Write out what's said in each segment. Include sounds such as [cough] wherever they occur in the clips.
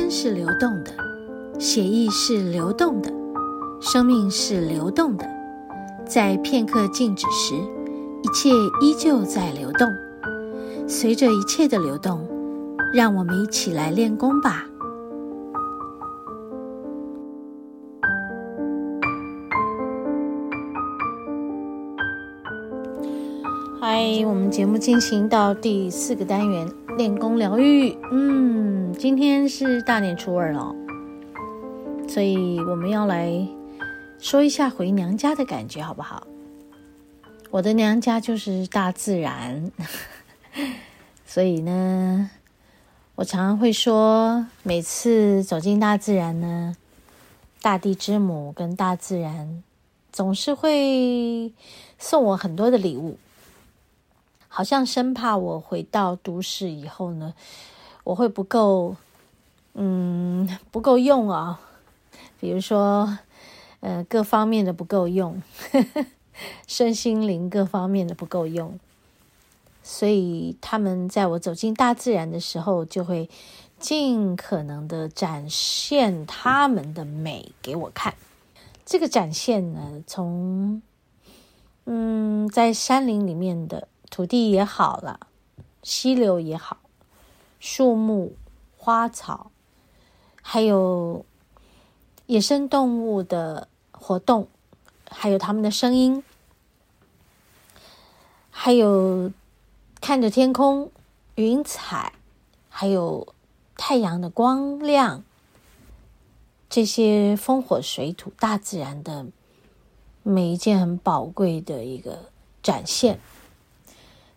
时间是流动的，血液是流动的，生命是流动的。在片刻静止时，一切依旧在流动。随着一切的流动，让我们一起来练功吧。嗨，我们节目进行到第四个单元，练功疗愈。嗯，今天是大年初二了，所以我们要来说一下回娘家的感觉，好不好？我的娘家就是大自然。[laughs] 所以呢，我常常会说，每次走进大自然呢，大地之母跟大自然总是会送我很多的礼物，好像生怕我回到都市以后呢，我会不够，嗯，不够用啊。比如说，呃，各方面的不够用，[laughs] 身心灵各方面的不够用。所以，他们在我走进大自然的时候，就会尽可能的展现他们的美给我看。这个展现呢，从嗯，在山林里面的土地也好了，溪流也好，树木、花草，还有野生动物的活动，还有它们的声音，还有。看着天空、云彩，还有太阳的光亮，这些风火水土大自然的每一件很宝贵的一个展现。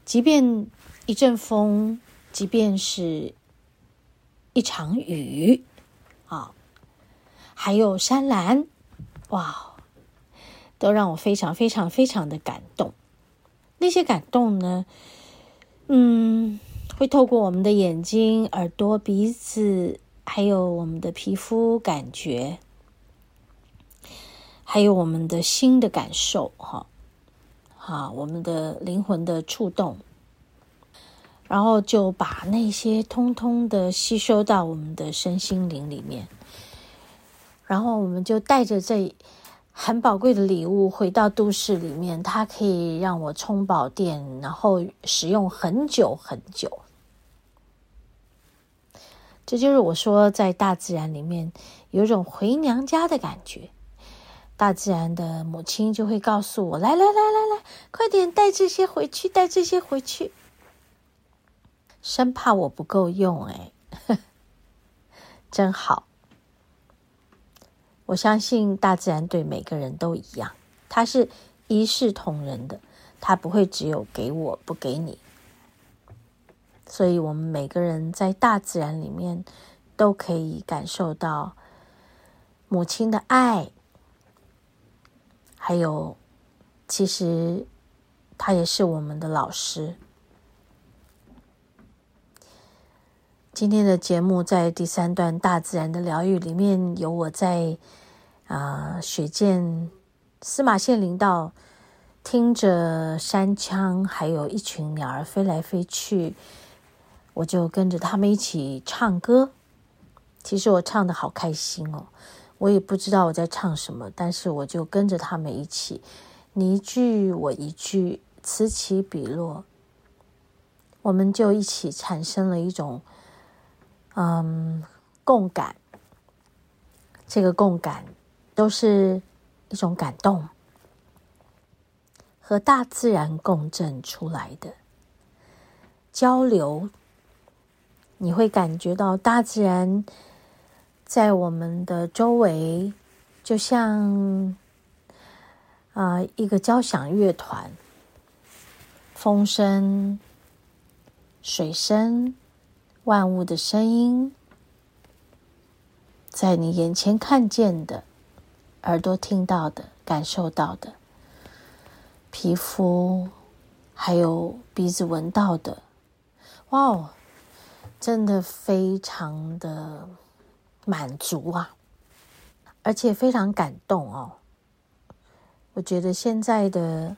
即便一阵风，即便是一场雨，啊，还有山岚，哇，都让我非常非常非常的感动。那些感动呢，嗯，会透过我们的眼睛、耳朵、鼻子，还有我们的皮肤感觉，还有我们的心的感受，哈，啊，我们的灵魂的触动，然后就把那些通通的吸收到我们的身心灵里面，然后我们就带着这。很宝贵的礼物回到都市里面，它可以让我充饱电，然后使用很久很久。这就是我说，在大自然里面有种回娘家的感觉。大自然的母亲就会告诉我：“来来来来来，快点带这些回去，带这些回去。”生怕我不够用，哎，[laughs] 真好。我相信大自然对每个人都一样，它是一视同仁的，它不会只有给我不给你。所以，我们每个人在大自然里面都可以感受到母亲的爱，还有，其实他也是我们的老师。今天的节目在第三段大自然的疗愈里面，有我在啊、呃、雪见司马县林道，听着山羌，还有一群鸟儿飞来飞去，我就跟着他们一起唱歌。其实我唱得好开心哦，我也不知道我在唱什么，但是我就跟着他们一起，你一句我一句，此起彼落，我们就一起产生了一种。嗯，共感，这个共感都是一种感动，和大自然共振出来的交流。你会感觉到大自然在我们的周围，就像啊、一个交响乐团，风声、水声。万物的声音，在你眼前看见的，耳朵听到的，感受到的，皮肤还有鼻子闻到的，哇哦，真的非常的满足啊，而且非常感动哦。我觉得现在的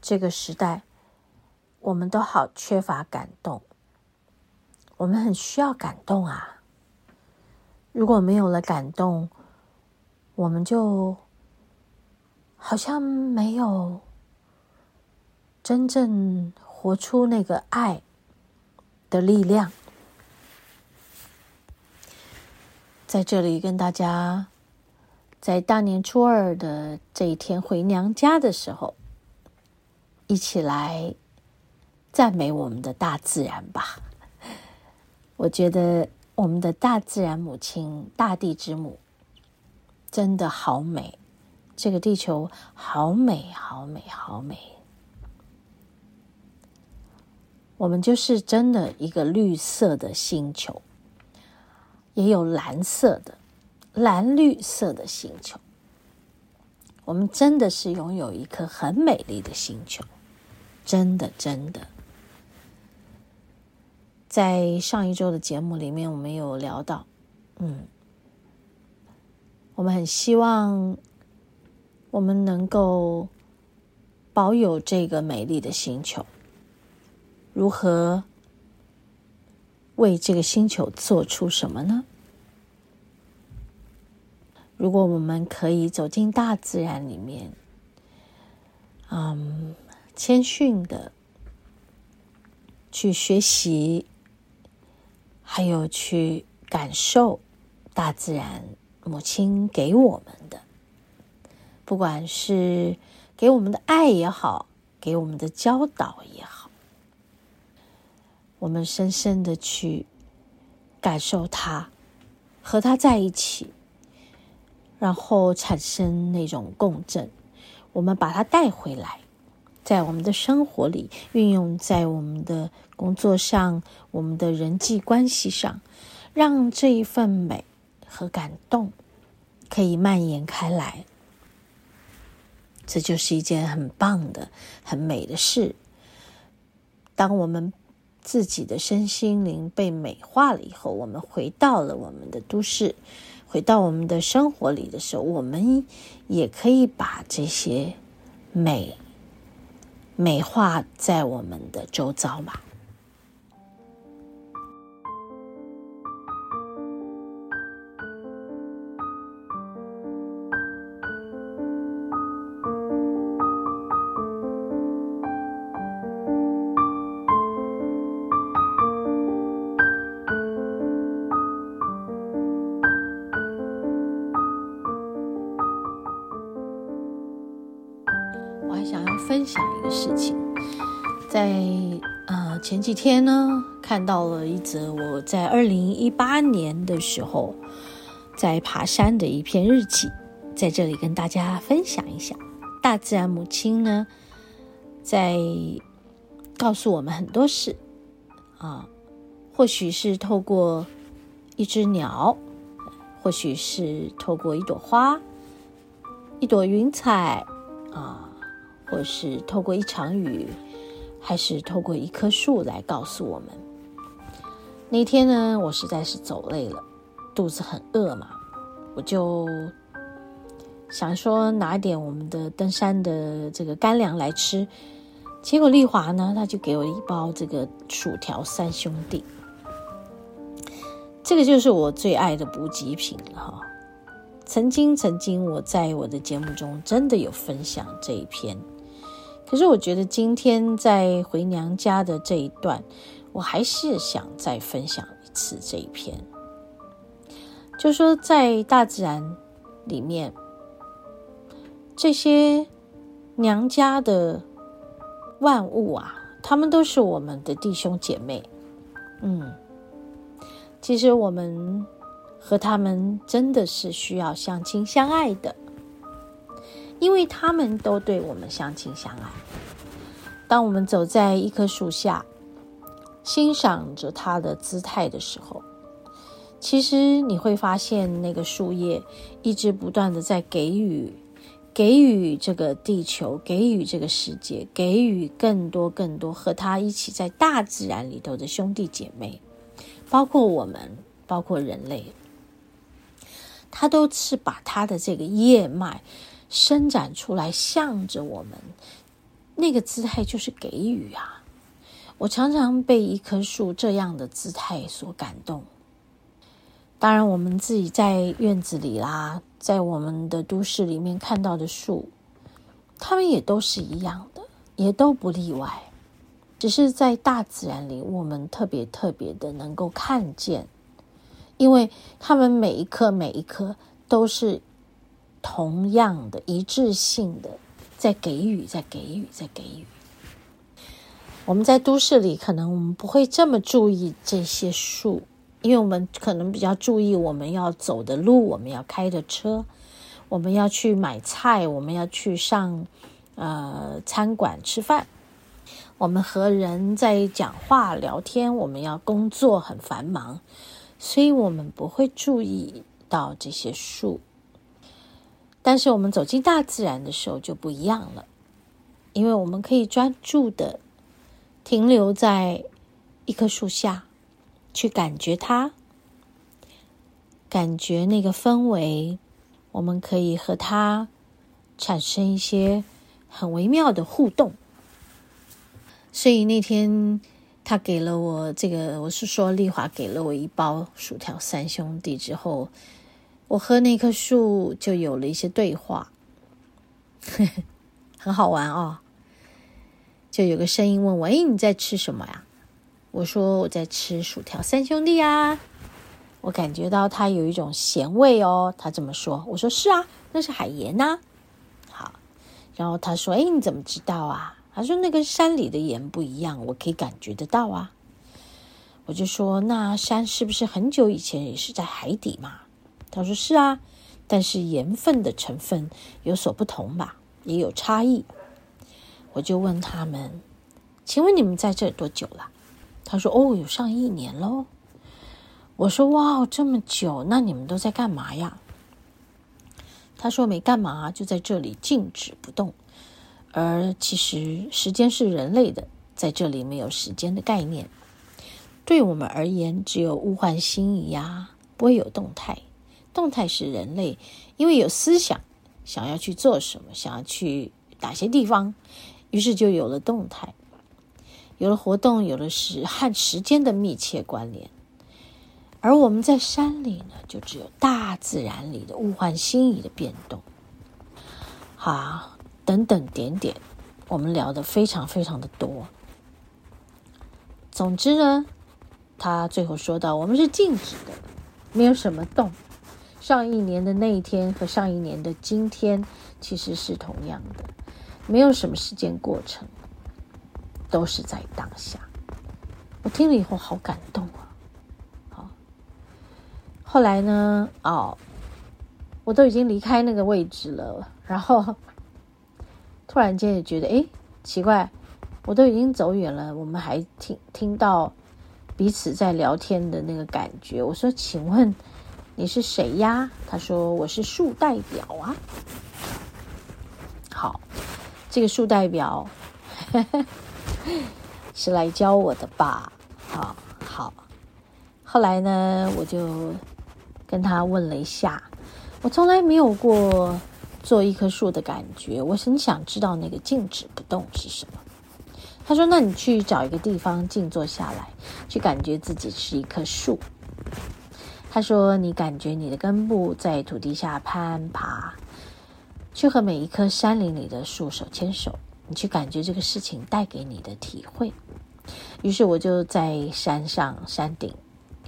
这个时代，我们都好缺乏感动。我们很需要感动啊！如果没有了感动，我们就好像没有真正活出那个爱的力量。在这里跟大家，在大年初二的这一天回娘家的时候，一起来赞美我们的大自然吧。我觉得我们的大自然母亲、大地之母。真的好美，这个地球好美，好美，好美。我们就是真的一个绿色的星球，也有蓝色的、蓝绿色的星球。我们真的是拥有一颗很美丽的星球，真的，真的。在上一周的节目里面，我们有聊到，嗯。我们很希望，我们能够保有这个美丽的星球。如何为这个星球做出什么呢？如果我们可以走进大自然里面，嗯，谦逊的去学习，还有去感受大自然。母亲给我们的，不管是给我们的爱也好，给我们的教导也好，我们深深的去感受它，和它在一起，然后产生那种共振。我们把它带回来，在我们的生活里运用，在我们的工作上，我们的人际关系上，让这一份美。和感动可以蔓延开来，这就是一件很棒的、很美的事。当我们自己的身心灵被美化了以后，我们回到了我们的都市，回到我们的生活里的时候，我们也可以把这些美美化在我们的周遭嘛。享一个事情，在呃前几天呢，看到了一则我在二零一八年的时候在爬山的一篇日记，在这里跟大家分享一下。大自然母亲呢，在告诉我们很多事啊，或许是透过一只鸟，或许是透过一朵花，一朵云彩啊。或是透过一场雨，还是透过一棵树来告诉我们。那天呢，我实在是走累了，肚子很饿嘛，我就想说拿点我们的登山的这个干粮来吃。结果丽华呢，他就给我一包这个薯条三兄弟，这个就是我最爱的补给品了哈。曾经，曾经我在我的节目中真的有分享这一篇。可是我觉得今天在回娘家的这一段，我还是想再分享一次这一篇。就说在大自然里面，这些娘家的万物啊，他们都是我们的弟兄姐妹。嗯，其实我们和他们真的是需要相亲相爱的。因为他们都对我们相亲相爱。当我们走在一棵树下，欣赏着它的姿态的时候，其实你会发现，那个树叶一直不断的在给予，给予这个地球，给予这个世界，给予更多更多和它一起在大自然里头的兄弟姐妹，包括我们，包括人类，它都是把它的这个叶脉。伸展出来，向着我们，那个姿态就是给予啊！我常常被一棵树这样的姿态所感动。当然，我们自己在院子里啦，在我们的都市里面看到的树，它们也都是一样的，也都不例外。只是在大自然里，我们特别特别的能够看见，因为它们每一棵每一棵都是同样的一致性的，在给予，在给予，在给予。我们在都市里，可能我们不会这么注意这些树。因为我们可能比较注意我们要走的路，我们要开的车，我们要去买菜，我们要去上呃餐馆吃饭，我们和人在讲话聊天，我们要工作很繁忙，所以我们不会注意到这些树。但是我们走进大自然的时候就不一样了，因为我们可以专注的停留在一棵树下。去感觉它，感觉那个氛围，我们可以和它产生一些很微妙的互动。所以那天他给了我这个，我是说丽华给了我一包薯条三兄弟之后，我和那棵树就有了一些对话，[laughs] 很好玩哦。就有个声音问我：“诶，你在吃什么呀？”我说我在吃薯条三兄弟啊，我感觉到它有一种咸味哦。他这么说，我说是啊，那是海盐呐。好，然后他说：“哎，你怎么知道啊？”他说：“那跟山里的盐不一样，我可以感觉得到啊。”我就说：“那山是不是很久以前也是在海底嘛？”他说：“是啊，但是盐分的成分有所不同吧，也有差异。”我就问他们：“请问你们在这多久了？”他说：“哦，有上一年喽。”我说：“哇，这么久，那你们都在干嘛呀？”他说：“没干嘛，就在这里静止不动。而其实时间是人类的，在这里没有时间的概念。对我们而言，只有物换星移呀，不会有动态。动态是人类，因为有思想，想要去做什么，想要去哪些地方，于是就有了动态。”有了活动，有了时和时间的密切关联，而我们在山里呢，就只有大自然里的物换星移的变动。好，等等点点，我们聊得非常非常的多。总之呢，他最后说到，我们是静止的，没有什么动。上一年的那一天和上一年的今天其实是同样的，没有什么时间过程。都是在当下，我听了以后好感动啊！好，后来呢？哦，我都已经离开那个位置了，然后 [laughs] 突然间也觉得，哎，奇怪，我都已经走远了，我们还听听到彼此在聊天的那个感觉。我说：“请问你是谁呀？”他说：“我是树代表啊。”好，这个树代表。呵呵是来教我的吧？好好。后来呢，我就跟他问了一下，我从来没有过做一棵树的感觉，我很想知道那个静止不动是什么。他说：“那你去找一个地方静坐下来，去感觉自己是一棵树。”他说：“你感觉你的根部在土地下攀爬，去和每一棵山林里的树手牵手。”你去感觉这个事情带给你的体会。于是我就在山上山顶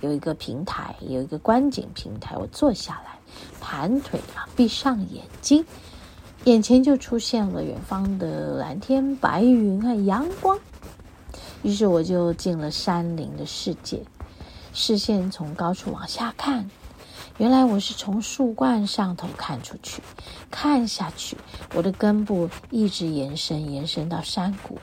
有一个平台，有一个观景平台，我坐下来，盘腿啊，闭上眼睛，眼前就出现了远方的蓝天白云和阳光。于是我就进了山林的世界，视线从高处往下看。原来我是从树冠上头看出去，看下去，我的根部一直延伸，延伸到山谷。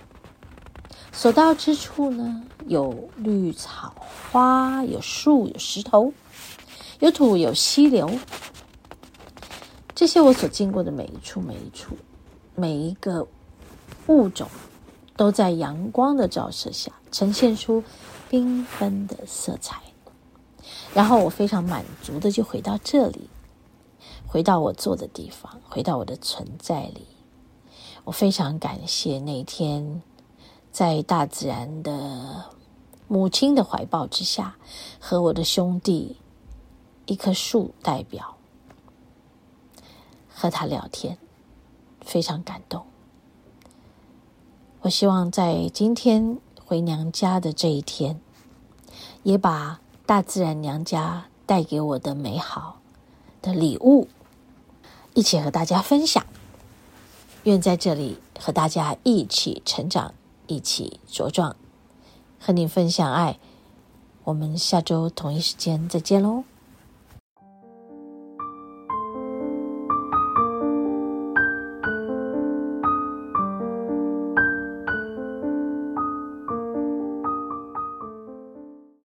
所到之处呢，有绿草花，有树，有石头，有土，有溪流。这些我所经过的每一处，每一处，每一个物种，都在阳光的照射下，呈现出缤纷的色彩。然后我非常满足的就回到这里，回到我坐的地方，回到我的存在里。我非常感谢那天在大自然的母亲的怀抱之下，和我的兄弟一棵树代表，和他聊天，非常感动。我希望在今天回娘家的这一天，也把大自然娘家带给我的美好的礼物，一起和大家分享。愿在这里和大家一起成长，一起茁壮，和你分享爱。我们下周同一时间再见喽。